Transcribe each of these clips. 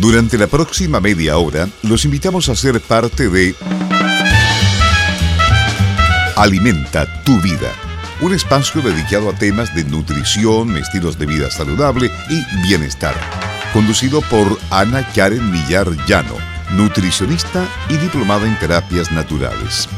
Durante la próxima media hora, los invitamos a ser parte de Alimenta tu vida, un espacio dedicado a temas de nutrición, estilos de vida saludable y bienestar, conducido por Ana Karen Millar Llano, nutricionista y diplomada en terapias naturales.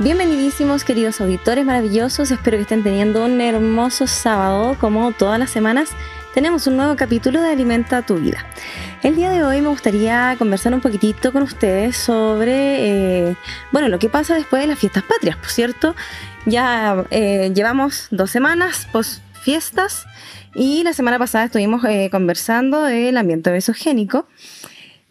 Bienvenidísimos queridos auditores maravillosos, espero que estén teniendo un hermoso sábado como todas las semanas. Tenemos un nuevo capítulo de Alimenta tu vida. El día de hoy me gustaría conversar un poquitito con ustedes sobre, eh, bueno, lo que pasa después de las fiestas patrias, por cierto. Ya eh, llevamos dos semanas post fiestas y la semana pasada estuvimos eh, conversando del ambiente besogénico.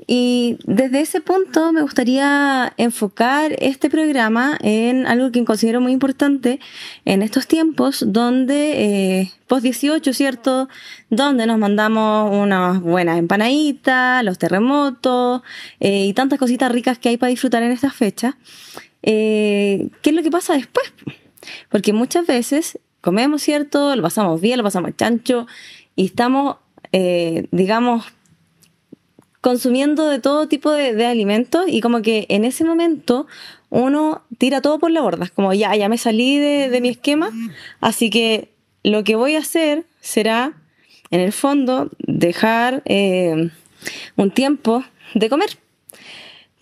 Y desde ese punto me gustaría enfocar este programa en algo que considero muy importante en estos tiempos donde, eh, post 18, ¿cierto? Donde nos mandamos unas buenas empanaditas, los terremotos eh, y tantas cositas ricas que hay para disfrutar en estas fechas. Eh, ¿Qué es lo que pasa después? Porque muchas veces comemos, ¿cierto? Lo pasamos bien, lo pasamos chancho y estamos, eh, digamos, consumiendo de todo tipo de, alimentos y como que en ese momento uno tira todo por la borda, como ya, ya me salí de, mi esquema, así que lo que voy a hacer será, en el fondo, dejar eh, un tiempo de comer.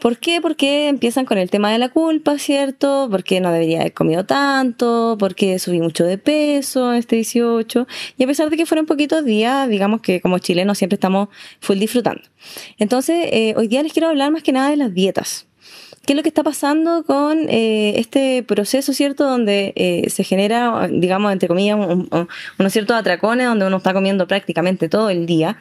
¿Por qué? Porque empiezan con el tema de la culpa, ¿cierto? Porque no debería haber comido tanto, porque subí mucho de peso este 18. Y a pesar de que fueron poquitos días, digamos que como chilenos siempre estamos full disfrutando. Entonces, eh, hoy día les quiero hablar más que nada de las dietas. ¿Qué es lo que está pasando con eh, este proceso, cierto? Donde eh, se genera, digamos, entre comillas, unos ciertos atracones donde uno está comiendo prácticamente todo el día.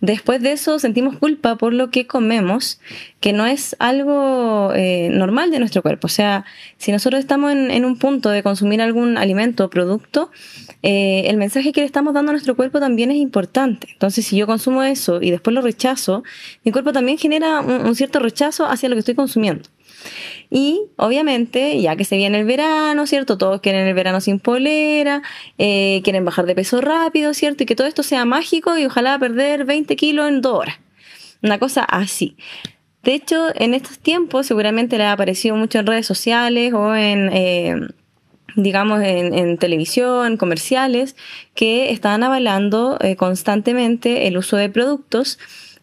Después de eso sentimos culpa por lo que comemos, que no es algo eh, normal de nuestro cuerpo. O sea, si nosotros estamos en, un punto de consumir algún alimento o producto, eh, el mensaje que le estamos dando a nuestro cuerpo también es importante. Entonces, si yo consumo eso y después lo rechazo, mi cuerpo también genera un cierto rechazo hacia lo que estoy consumiendo. Y obviamente, ya que se viene el verano, ¿cierto? Todos quieren el verano sin polera, eh, quieren bajar de peso rápido, ¿cierto? Y que todo esto sea mágico y ojalá perder 20 kilos en dos horas. Una cosa así. De hecho, en estos tiempos seguramente le ha aparecido mucho en redes sociales o en... Eh, digamos, en, televisión, comerciales, que están avalando eh, constantemente el uso de productos,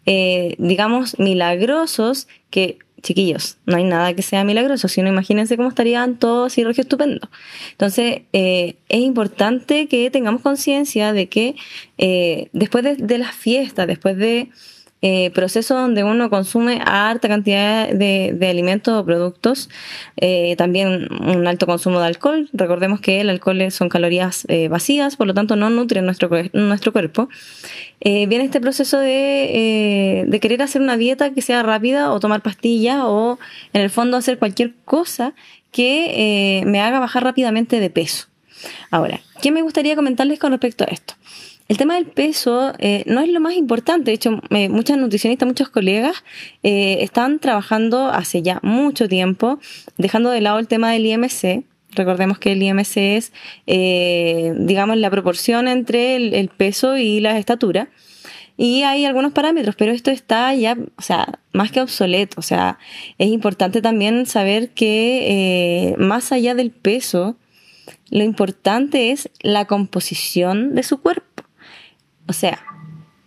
digamos, milagrosos que chiquillos, no hay nada que sea milagroso, sino imagínense cómo estarían todos y regio estupendo. Entonces, eh, es importante que tengamos conciencia de que eh, después de, de las fiestas, después de eh, proceso donde uno consume harta cantidad de, alimentos o productos, eh, también un alto consumo de alcohol. Recordemos que el alcohol son calorías eh, vacías, por lo tanto no nutren nuestro, nuestro cuerpo. viene este proceso de, de querer hacer una dieta que sea rápida o tomar pastillas o en el fondo hacer cualquier cosa que me haga bajar rápidamente de peso. Ahora, ¿qué me gustaría comentarles con respecto a esto? El tema del peso eh, no es lo más importante. De hecho, muchas nutricionistas, muchos colegas eh, están trabajando hace ya mucho tiempo, dejando de lado el tema del IMC. Recordemos que el IMC es, eh, digamos, la proporción entre el, peso y la estatura. Y hay algunos parámetros, pero esto está ya, o sea, más que obsoleto. O sea, es importante también saber que más allá del peso, lo importante es la composición de su cuerpo. O sea,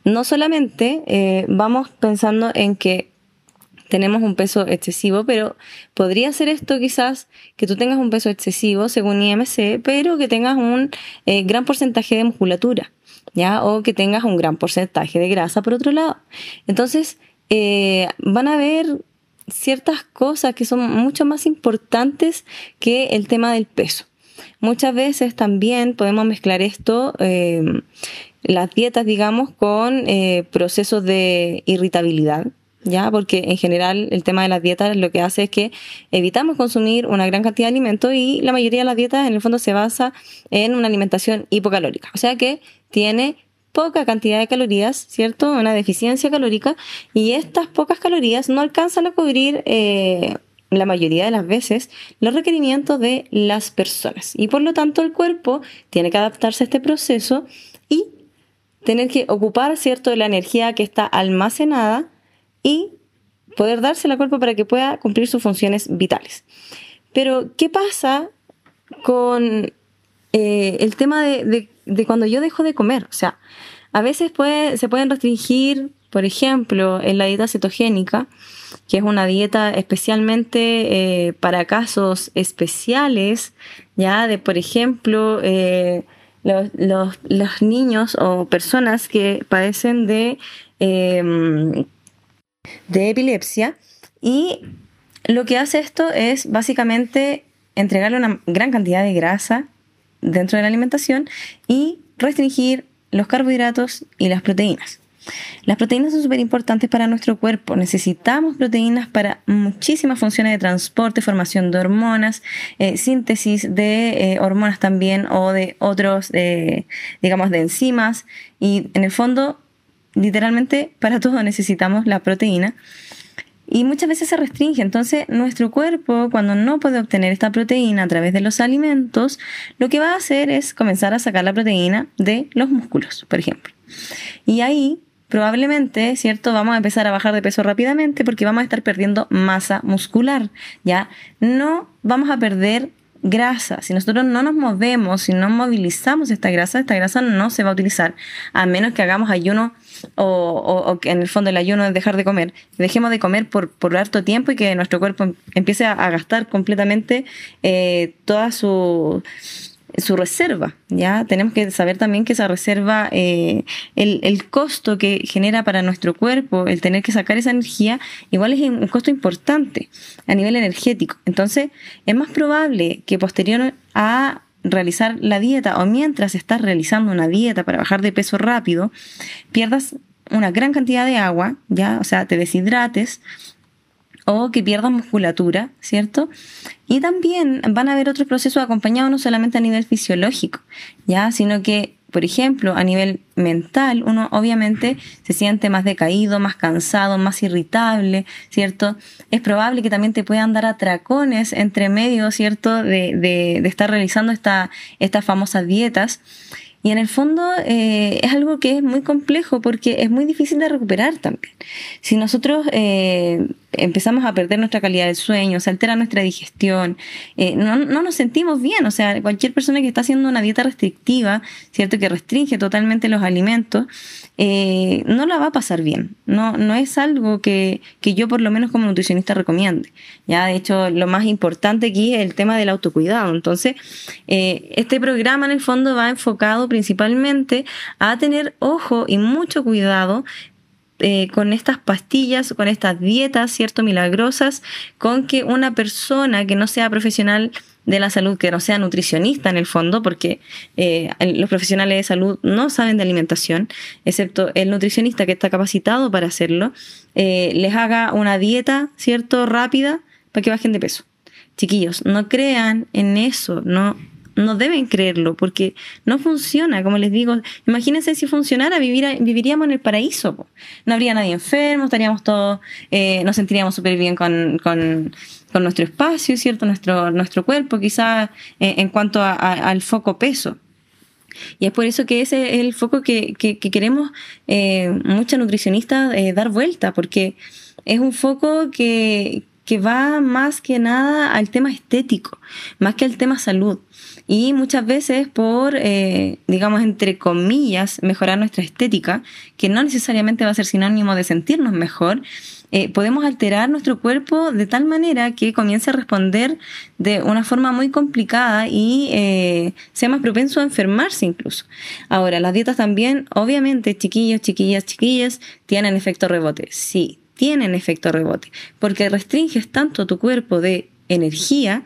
no solamente eh, vamos pensando en que tenemos un peso excesivo, pero podría ser esto quizás que tú tengas un peso excesivo según IMC, pero que tengas un eh, gran porcentaje de musculatura, ¿ya? O que tengas un gran porcentaje de grasa por otro lado. Entonces, eh, van a haber ciertas cosas que son mucho más importantes que el tema del peso. Muchas veces también podemos mezclar esto las dietas, digamos, con eh, procesos de irritabilidad, ¿ya? Porque en general el tema de las dietas lo que hace es que evitamos consumir una gran cantidad de alimentos y la mayoría de las dietas en el fondo se basa en una alimentación hipocalórica, o sea que tiene poca cantidad de calorías, ¿cierto? Una deficiencia calórica y estas pocas calorías no alcanzan a cubrir eh, la mayoría de las veces los requerimientos de las personas y por lo tanto el cuerpo tiene que adaptarse a este proceso y tener que ocupar, ¿cierto?, de la energía que está almacenada y poder dársela al cuerpo para que pueda cumplir sus funciones vitales. Pero, ¿qué pasa con eh, el tema de, cuando yo dejo de comer? O sea, a veces se pueden restringir, por ejemplo, en la dieta cetogénica, que es una dieta especialmente eh, para casos especiales, ya de, por ejemplo, eh, los, los, niños o personas que padecen de em, de epilepsia y lo que hace esto es básicamente entregarle una gran cantidad de grasa dentro de la alimentación y restringir los carbohidratos y las proteínas. Las proteínas son súper importantes para nuestro cuerpo. Necesitamos proteínas para muchísimas funciones de transporte, formación de hormonas, eh, síntesis de eh, hormonas también o de otros, eh, digamos, de enzimas. Y en el fondo literalmente para todo necesitamos la proteína y muchas veces se restringe. Entonces, nuestro cuerpo, cuando no puede obtener esta proteína a través de los alimentos, lo que va a hacer es comenzar a sacar la proteína de los músculos, por ejemplo. Y ahí, probablemente, ¿cierto? Vamos a empezar a bajar de peso rápidamente porque vamos a estar perdiendo masa muscular, ¿ya? No vamos a perder grasa. Si nosotros no nos movemos, si no movilizamos esta grasa, esta grasa no se va a utilizar, a menos que hagamos ayuno o, que en el fondo el ayuno es dejar de comer. Dejemos de comer por, por harto tiempo y que nuestro cuerpo empiece a, gastar completamente eh, toda su su reserva, ¿ya? Tenemos que saber también que esa reserva, eh, el, el, costo que genera para nuestro cuerpo, el tener que sacar esa energía, igual es un costo importante a nivel energético. Entonces, es más probable que posterior a realizar la dieta o mientras estás realizando una dieta para bajar de peso rápido, pierdas una gran cantidad de agua, ¿ya? O sea, te deshidrates o que pierdan musculatura, ¿cierto? Y también van a haber otros procesos acompañados no solamente a nivel fisiológico, ¿ya? Sino que, por ejemplo, a nivel mental, uno obviamente se siente más decaído, más cansado, más irritable, ¿cierto? Es probable que también te puedan dar atracones entre medio, ¿cierto? De, de, de estar realizando esta, estas famosas dietas. Y en el fondo eh, es algo que es muy complejo porque es muy difícil de recuperar también. Si nosotros eh, empezamos a perder nuestra calidad de sueño, se altera nuestra digestión, eh, no, no, nos sentimos bien. O sea, cualquier persona que está haciendo una dieta restrictiva, ¿cierto? Que restringe totalmente los alimentos, eh, no la va a pasar bien. No, no es algo que, que, yo por lo menos como nutricionista recomiende. Ya, de hecho, lo más importante aquí es el tema del autocuidado. Entonces, este programa en el fondo va enfocado principalmente a tener ojo y mucho cuidado eh, con estas pastillas, con estas dietas, ¿cierto? Milagrosas, con que una persona que no sea profesional de la salud, que no sea nutricionista en el fondo, porque eh, los profesionales de salud no saben de alimentación, excepto el nutricionista que está capacitado para hacerlo, eh, les haga una dieta, ¿cierto? Rápida para que bajen de peso. Chiquillos, no crean en eso, no, no deben creerlo porque no funciona, como les digo. Imagínense si funcionara, viviríamos en el paraíso. No habría nadie enfermo, estaríamos todos, eh, nos sentiríamos súper bien con, con, nuestro espacio, ¿cierto? Nuestro, nuestro cuerpo, quizás eh, en cuanto al foco peso. Y es por eso que ese es el foco que, queremos eh, muchas nutricionistas dar vuelta, porque es un foco que, que va más que nada al tema estético, más que al tema salud y muchas veces por, eh, digamos, entre comillas, mejorar nuestra estética, que no necesariamente va a ser sinónimo de sentirnos mejor, eh, podemos alterar nuestro cuerpo de tal manera que comience a responder de una forma muy complicada y eh, sea más propenso a enfermarse incluso. Ahora, las dietas también, obviamente, chiquillos, chiquillas, chiquillas, tienen efecto rebote. Sí, tienen efecto rebote, porque restringes tanto tu cuerpo de energía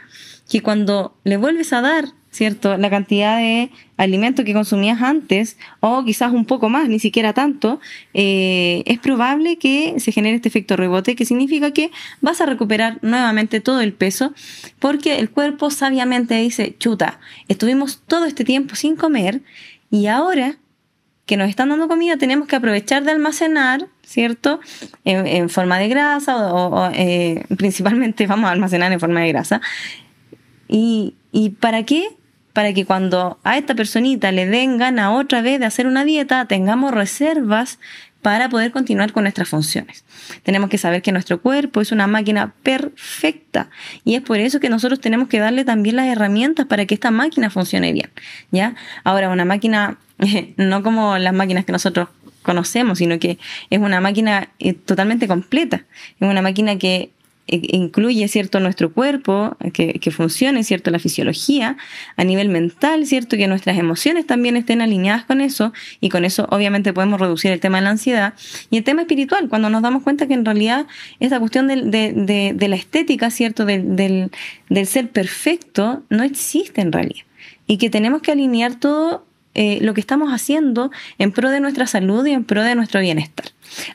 que cuando le vuelves a dar ¿cierto? La cantidad de alimento que consumías antes, o quizás un poco más, ni siquiera tanto, eh, es probable que se genere este efecto rebote, que significa que vas a recuperar nuevamente todo el peso, porque el cuerpo sabiamente dice, chuta, estuvimos todo este tiempo sin comer, y ahora que nos están dando comida tenemos que aprovechar de almacenar, ¿cierto? En, forma de grasa, o, eh, principalmente vamos a almacenar en forma de grasa. ¿Y, ¿Y para qué? Para que cuando a esta personita le den gana otra vez de hacer una dieta, tengamos reservas para poder continuar con nuestras funciones. Tenemos que saber que nuestro cuerpo es una máquina perfecta y es por eso que nosotros tenemos que darle también las herramientas para que esta máquina funcione bien, ¿ya? Ahora, una máquina no como las máquinas que nosotros conocemos, sino que es una máquina eh, totalmente completa, es una máquina que incluye, ¿cierto?, nuestro cuerpo, que, que, funcione, ¿cierto?, la fisiología, a nivel mental, ¿cierto?, que nuestras emociones también estén alineadas con eso, y con eso obviamente podemos reducir el tema de la ansiedad. Y el tema espiritual, cuando nos damos cuenta que en realidad esta cuestión de, de, la estética, ¿cierto?, del, del ser perfecto, no existe en realidad. Y que tenemos que alinear todo eh, lo que estamos haciendo en pro de nuestra salud y en pro de nuestro bienestar.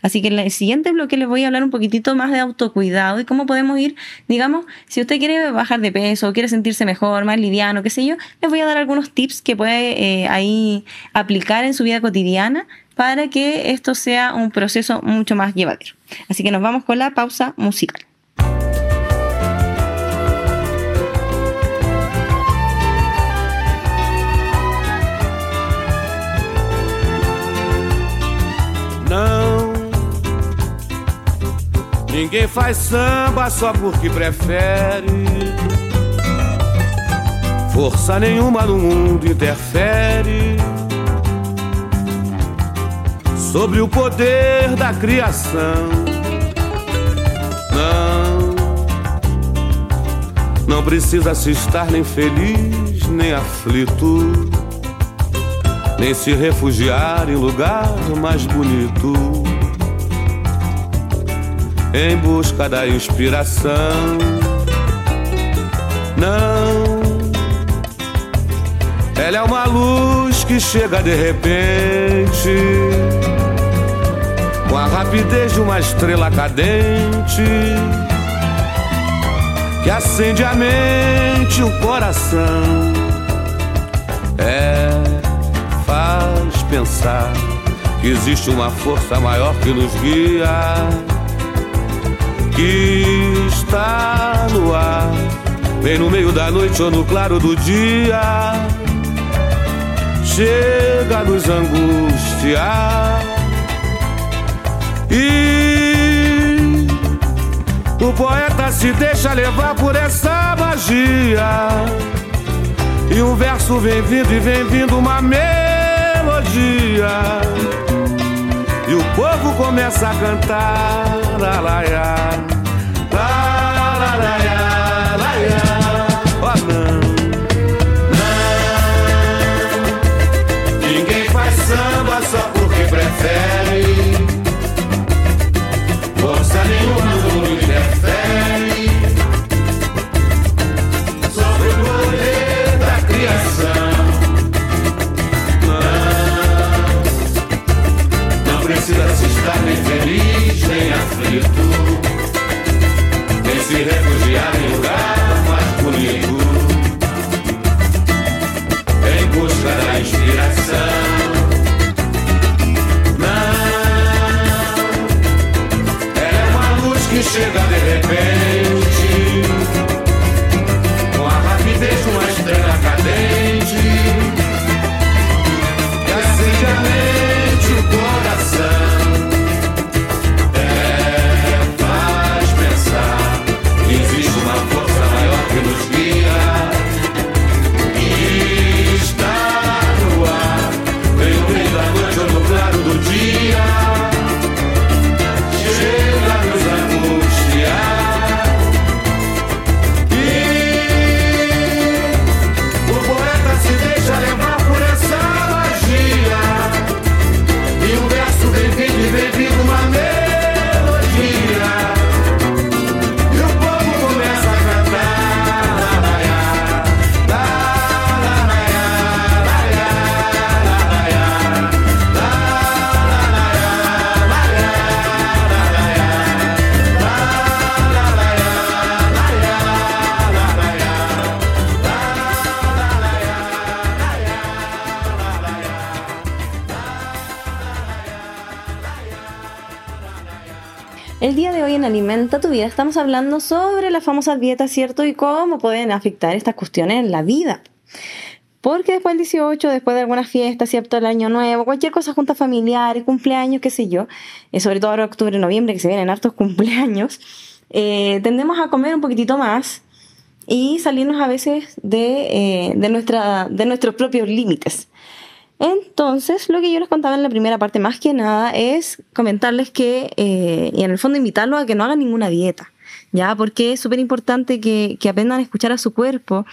Así que en el siguiente bloque les voy a hablar un poquitito más de autocuidado y cómo podemos ir, digamos, si usted quiere bajar de peso, quiere sentirse mejor, más liviano, qué sé yo, les voy a dar algunos tips que puede eh, ahí aplicar en su vida cotidiana para que esto sea un proceso mucho más llevadero. Así que nos vamos con la pausa musical. Ninguém faz samba só porque prefere. Força nenhuma no mundo interfere sobre o poder da criação. Não, não precisa se estar nem feliz nem aflito nem se refugiar em lugar mais bonito. Em busca da inspiração. Não, ela é uma luz que chega de repente, com a rapidez de uma estrela cadente, que acende a mente e o coração. É faz pensar que existe uma força maior que nos guia, que está no ar, vem no meio da noite ou no claro do dia, chega a nos angustiar. E o poeta se deixa levar por essa magia. E um verso vem vindo e vem vindo uma melodia e o povo começa a cantar la existe. El día de hoy en Alimenta tu vida estamos hablando sobre las famosas dietas, ¿cierto? Y cómo pueden afectar estas cuestiones en la vida. Porque después del 18, después de algunas fiestas, ¿cierto? El año nuevo, cualquier cosa, junta familiar, cumpleaños, qué sé yo, eh, sobre todo ahora octubre, noviembre, que se vienen hartos cumpleaños, eh, tendemos a comer un poquitito más y salirnos a veces de, de, nuestra, de nuestros propios límites. Entonces, lo que yo les contaba en la primera parte, más que nada, es comentarles que, y en el fondo invitarlos a que no hagan ninguna dieta. ¿ya? Porque es súper importante que, aprendan a escuchar a su cuerpo,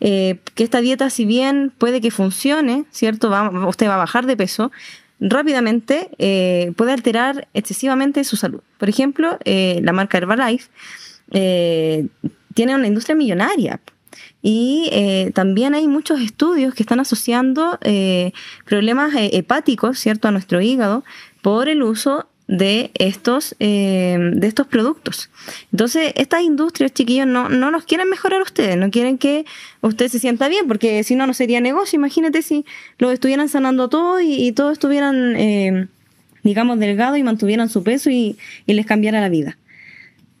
eh, que esta dieta, si bien puede que funcione, ¿cierto? usted va a bajar de peso, rápidamente eh, puede alterar excesivamente su salud. Por ejemplo, eh, la marca Herbalife tiene una industria millonaria. Y también hay muchos estudios que están asociando problemas hepáticos, ¿cierto?, a nuestro hígado por el uso de estos, eh, de estos productos. Entonces, estas industrias, chiquillos, no, no nos quieren mejorar ustedes, no quieren que usted se sienta bien, porque si no, no sería negocio. Imagínate si lo estuvieran sanando todo y, todos estuvieran, eh, digamos, delgados y mantuvieran su peso y, les cambiara la vida.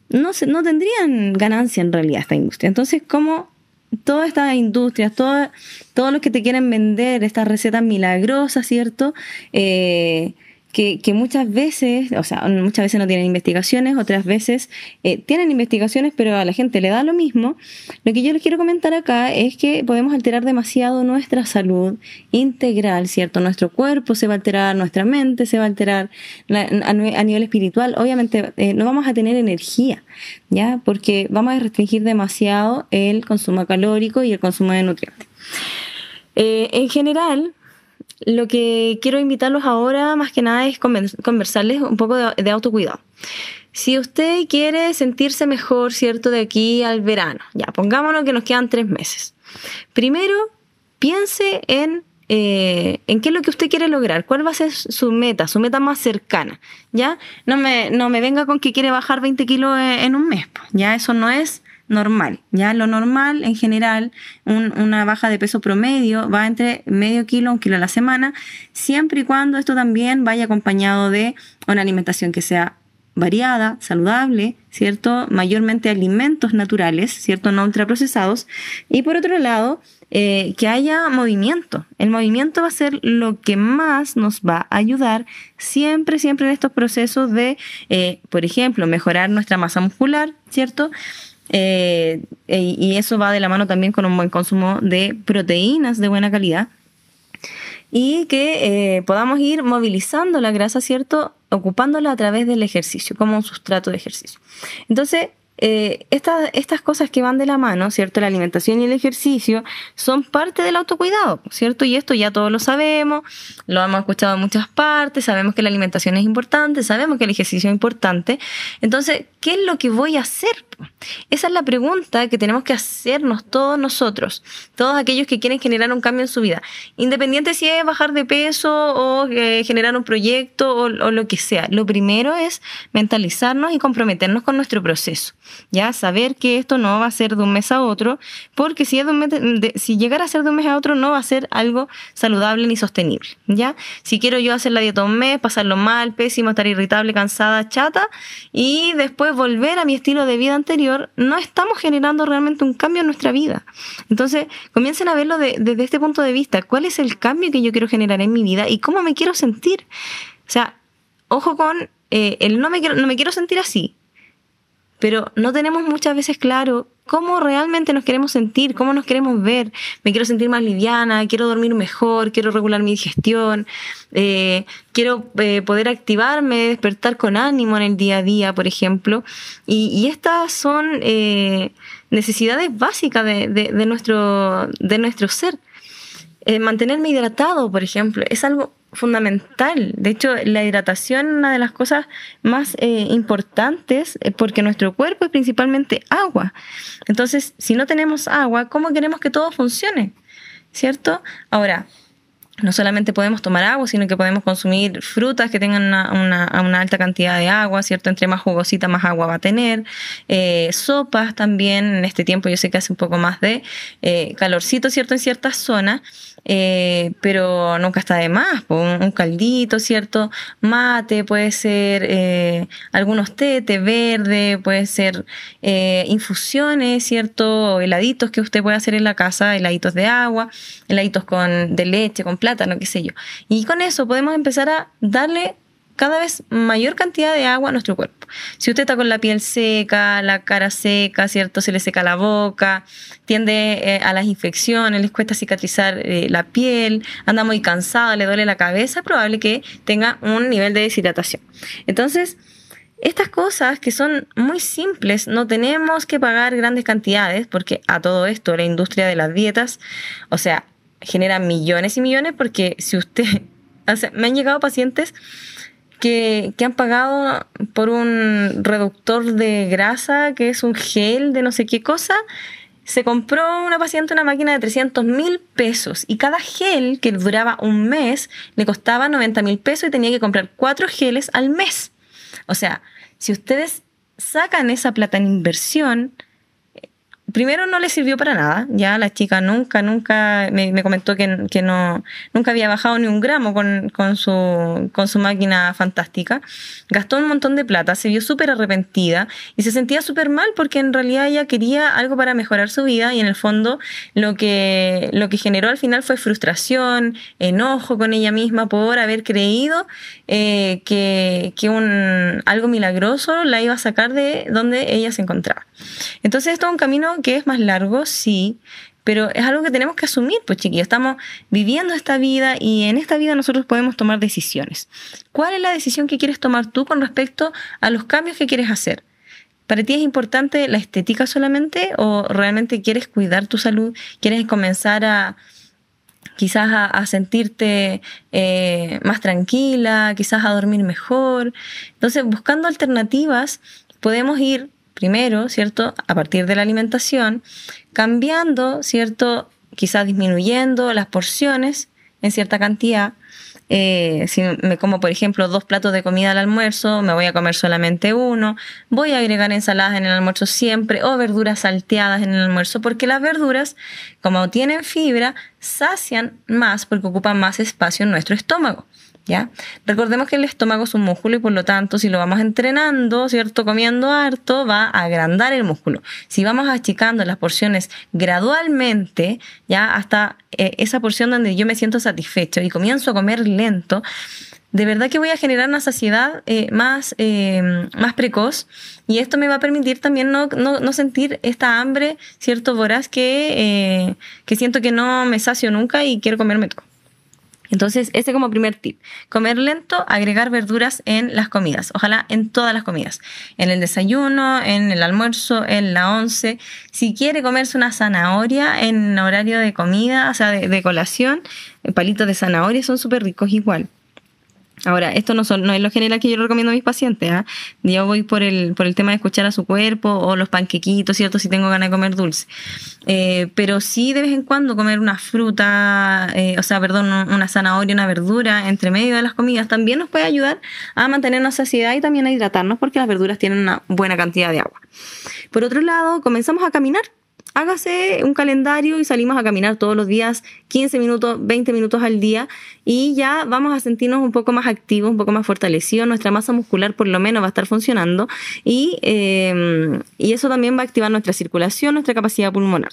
No, se, no tendrían ganancia en realidad esta industria. Entonces, como todas estas industrias, todo, todos los que te quieren vender estas recetas milagrosas, ¿cierto? Eh, que, muchas veces, o sea, muchas veces no tienen investigaciones, otras veces eh, tienen investigaciones, pero a la gente le da lo mismo. Lo que yo les quiero comentar acá es que podemos alterar demasiado nuestra salud integral, ¿cierto? Nuestro cuerpo se va a alterar, nuestra mente se va a alterar a, nivel espiritual. Obviamente eh, no vamos a tener energía, ¿ya? Porque vamos a restringir demasiado el consumo calórico y el consumo de nutrientes. Eh, en general, lo que quiero invitarlos ahora más que nada es conversarles un poco de, autocuidado. Si usted quiere sentirse mejor, ¿cierto? De aquí al verano, ya, pongámonos que nos quedan tres meses. Primero, piense en, eh, en qué es lo que usted quiere lograr, cuál va a ser su meta, su meta más cercana, ¿ya? No me, no me venga con que quiere bajar 20 kilos en un mes, ya, eso no es normal. Ya lo normal en general, una baja de peso promedio va entre medio kilo, un kilo a la semana, siempre y cuando esto también vaya acompañado de una alimentación que sea variada, saludable, ¿cierto? Mayormente alimentos naturales, ¿cierto? No ultraprocesados. Y por otro lado, eh, que haya movimiento. El movimiento va a ser lo que más nos va a ayudar siempre, siempre en estos procesos de, eh, por ejemplo, mejorar nuestra masa muscular, ¿cierto? Eh, y eso va de la mano también con un buen consumo de proteínas de buena calidad. Y que eh, podamos ir movilizando la grasa, ¿cierto? Ocupándola a través del ejercicio, como un sustrato de ejercicio. Entonces, eh, estas cosas que van de la mano, ¿cierto? La alimentación y el ejercicio son parte del autocuidado, ¿cierto? Y esto ya todos lo sabemos, lo hemos escuchado en muchas partes, sabemos que la alimentación es importante, sabemos que el ejercicio es importante. Entonces, ¿qué es lo que voy a hacer? Esa es la pregunta que tenemos que hacernos todos nosotros, todos aquellos que quieren generar un cambio en su vida, independiente si es bajar de peso o eh, generar un proyecto o, o lo que sea. Lo primero es mentalizarnos y comprometernos con nuestro proceso. Ya saber que esto no va a ser de un mes a otro, porque si, es si llegara a ser de un mes a otro no va a ser algo saludable ni sostenible. Ya, si quiero yo hacer la dieta un mes, pasarlo mal, pésimo, estar irritable, cansada, chata y después volver a mi estilo de vida anterior, no estamos generando realmente un cambio en nuestra vida. Entonces, comiencen a verlo desde este punto de vista. ¿Cuál es el cambio que yo quiero generar en mi vida y cómo me quiero sentir? O sea, ojo con eh, el no me, quiero, no me quiero sentir así pero no tenemos muchas veces claro cómo realmente nos queremos sentir, cómo nos queremos ver. Me quiero sentir más liviana, quiero dormir mejor, quiero regular mi digestión, eh, quiero eh, poder activarme, despertar con ánimo en el día a día, por ejemplo. Y, estas son eh, necesidades básicas de, de, nuestro, de nuestro ser. mantenerme hidratado, por ejemplo, es algo fundamental. De hecho, la hidratación es una de las cosas más eh, importantes eh, porque nuestro cuerpo es principalmente agua. Entonces, si no tenemos agua, ¿cómo queremos que todo funcione? ¿Cierto? Ahora, no solamente podemos tomar agua, sino que podemos consumir frutas que tengan una, alta cantidad de agua, ¿cierto? Entre más jugosita, más agua va a tener. Eh, sopas también, en este tiempo yo sé que hace un poco más de calorcito, ¿cierto? En ciertas zonas. eh, pero nunca está de más. Un, caldito, ¿cierto? Mate, puede ser eh, algunos té, té verde, puede ser eh, infusiones, ¿cierto? heladitos que usted puede hacer en la casa, heladitos de agua, heladitos con, de leche, con plátano, qué sé yo. Y con eso podemos empezar a darle cada vez mayor cantidad de agua a nuestro cuerpo. Si usted está con la piel seca, la cara seca, ¿cierto? Se le seca la boca, tiende eh, a las infecciones, les cuesta cicatrizar eh, la piel, anda muy cansado, le duele la cabeza, es probable que tenga un nivel de deshidratación. Entonces, estas cosas que son muy simples, no tenemos que pagar grandes cantidades, porque a todo esto la industria de las dietas, o sea, genera millones y millones, porque si usted, o sea, me han llegado pacientes que, han pagado por un reductor de grasa, que es un gel de no sé qué cosa. Se compró una paciente una máquina de 300 mil pesos y cada gel que duraba un mes le costaba 90 mil pesos y tenía que comprar cuatro geles al mes. O sea, si ustedes sacan esa plata en inversión, primero no le sirvió para nada, ya la chica nunca, nunca me, comentó que, no, nunca había bajado ni un gramo con, su, con su máquina fantástica, gastó un montón de plata, se vio súper arrepentida y se sentía súper mal porque en realidad ella quería algo para mejorar su vida y en el fondo lo que, lo que generó al final fue frustración, enojo con ella misma por haber creído eh, que, que un, algo milagroso la iba a sacar de donde ella se encontraba. Entonces esto es un camino que es más largo, sí, pero es algo que tenemos que asumir, pues chiquillos, estamos viviendo esta vida y en esta vida nosotros podemos tomar decisiones. ¿Cuál es la decisión que quieres tomar tú con respecto a los cambios que quieres hacer? ¿Para ti es importante la estética solamente o realmente quieres cuidar tu salud? ¿Quieres comenzar a quizás a, sentirte eh, más tranquila, quizás a dormir mejor? Entonces, buscando alternativas, podemos ir primero, ¿cierto? A partir de la alimentación, cambiando, ¿cierto? Quizás disminuyendo las porciones en cierta cantidad. Eh, si me como, por ejemplo, dos platos de comida al almuerzo, me voy a comer solamente uno. Voy a agregar ensaladas en el almuerzo siempre o verduras salteadas en el almuerzo, porque las verduras, como tienen fibra, sacian más porque ocupan más espacio en nuestro estómago. Recordemos que el estómago es un músculo y por lo tanto si lo vamos entrenando, ¿cierto? Comiendo harto, va a agrandar el músculo. Si vamos achicando las porciones gradualmente, ya hasta eh, esa porción donde yo me siento satisfecho y comienzo a comer lento, de verdad que voy a generar una saciedad eh, más, eh, más precoz y esto me va a permitir también no, no, sentir esta hambre, ¿cierto? Voraz que, que siento que no me sacio nunca y quiero comerme. Entonces, ese como primer tip. Comer lento, agregar verduras en las comidas. Ojalá en todas las comidas. En el desayuno, en el almuerzo, en la once. Si quiere comerse una zanahoria en horario de comida, o sea, de, de colación, palitos de zanahoria son súper ricos igual. Ahora, esto no, son, no es lo general que yo recomiendo a mis pacientes. ¿ah? Yo voy por el, por el tema de escuchar a su cuerpo o los panquequitos, ¿cierto? Si tengo ganas de comer dulce. Eh, pero sí de vez en cuando comer una fruta, eh, o sea, perdón, una zanahoria, una verdura entre medio de las comidas también nos puede ayudar a mantenernos saciedad y también a hidratarnos porque las verduras tienen una buena cantidad de agua. Por otro lado, comenzamos a caminar hágase un calendario y salimos a caminar todos los días, 15 minutos, 20 minutos al día, y ya vamos a sentirnos un poco más activos, un poco más fortalecidos, nuestra masa muscular por lo menos va a estar funcionando, y, em, eso también va a activar nuestra circulación, nuestra capacidad pulmonar.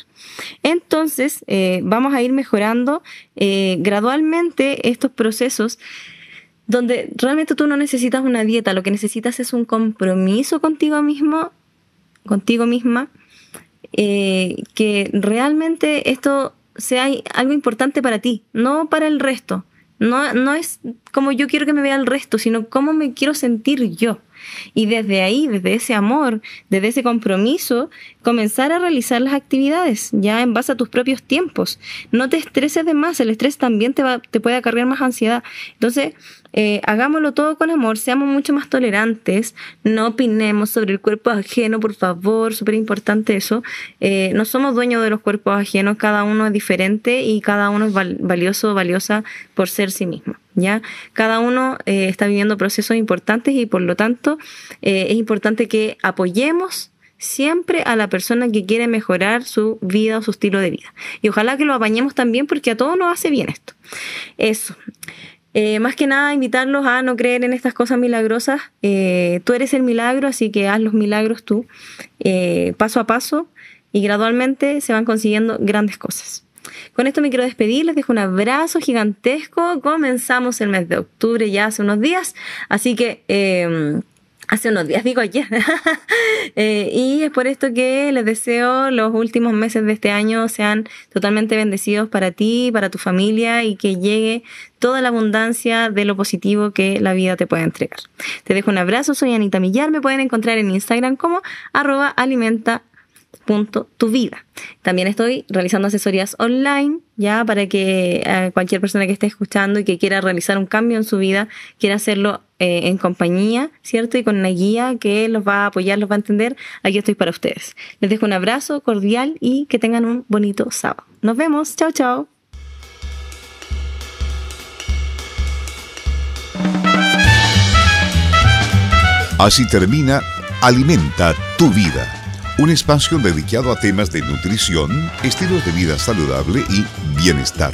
Entonces, eh, vamos a ir mejorando eh, gradualmente estos procesos donde realmente tú no necesitas una dieta, lo que necesitas es un compromiso contigo mismo, contigo misma, eh, que realmente esto sea algo importante para ti, no para el resto. No, no es como yo quiero que me vea el resto, sino cómo me quiero sentir yo. Y desde ahí, desde ese amor, desde ese compromiso, comenzar a realizar las actividades ya en base a tus propios tiempos. No te estreses de más, el estrés también te, va, te puede acarrear más ansiedad. Entonces, eh, hagámoslo todo con amor, seamos mucho más tolerantes, no opinemos sobre el cuerpo ajeno, por favor, súper importante eso. Eh, no somos dueños de los cuerpos ajenos, cada uno es diferente y cada uno es valioso valiosa por ser sí mismo. ¿Ya? Cada uno eh, está viviendo procesos importantes y por lo tanto es importante que apoyemos siempre a la persona que quiere mejorar su vida o su estilo de vida. Y ojalá que lo apañemos también porque a todos nos hace bien esto. Eso. Eh, más que nada, invitarlos a no creer en estas cosas milagrosas. Eh, tú eres el milagro, así que haz los milagros tú, eh, paso a paso, y gradualmente se van consiguiendo grandes cosas. Con esto me quiero despedir, les dejo un abrazo gigantesco. Comenzamos el mes de octubre ya hace unos días, así que hace unos días, digo ayer. Eh, y es por esto que les deseo los últimos meses de este año sean totalmente bendecidos para ti, para tu familia y que llegue toda la abundancia de lo positivo que la vida te puede entregar. Te dejo un abrazo, soy Anita Millar, me pueden encontrar en Instagram como arroba alimenta vida. También estoy realizando asesorías online ya para que eh, cualquier persona que esté escuchando y que quiera realizar un cambio en su vida quiera hacerlo eh, en compañía, ¿cierto? Y con una guía que los va a apoyar, los va a entender. Aquí estoy para ustedes. Les dejo un abrazo cordial y que tengan un bonito sábado. Nos vemos. Chao, chao. Así termina Alimenta tu vida un espacio dedicado a temas de nutrición, estilos de vida saludable y bienestar.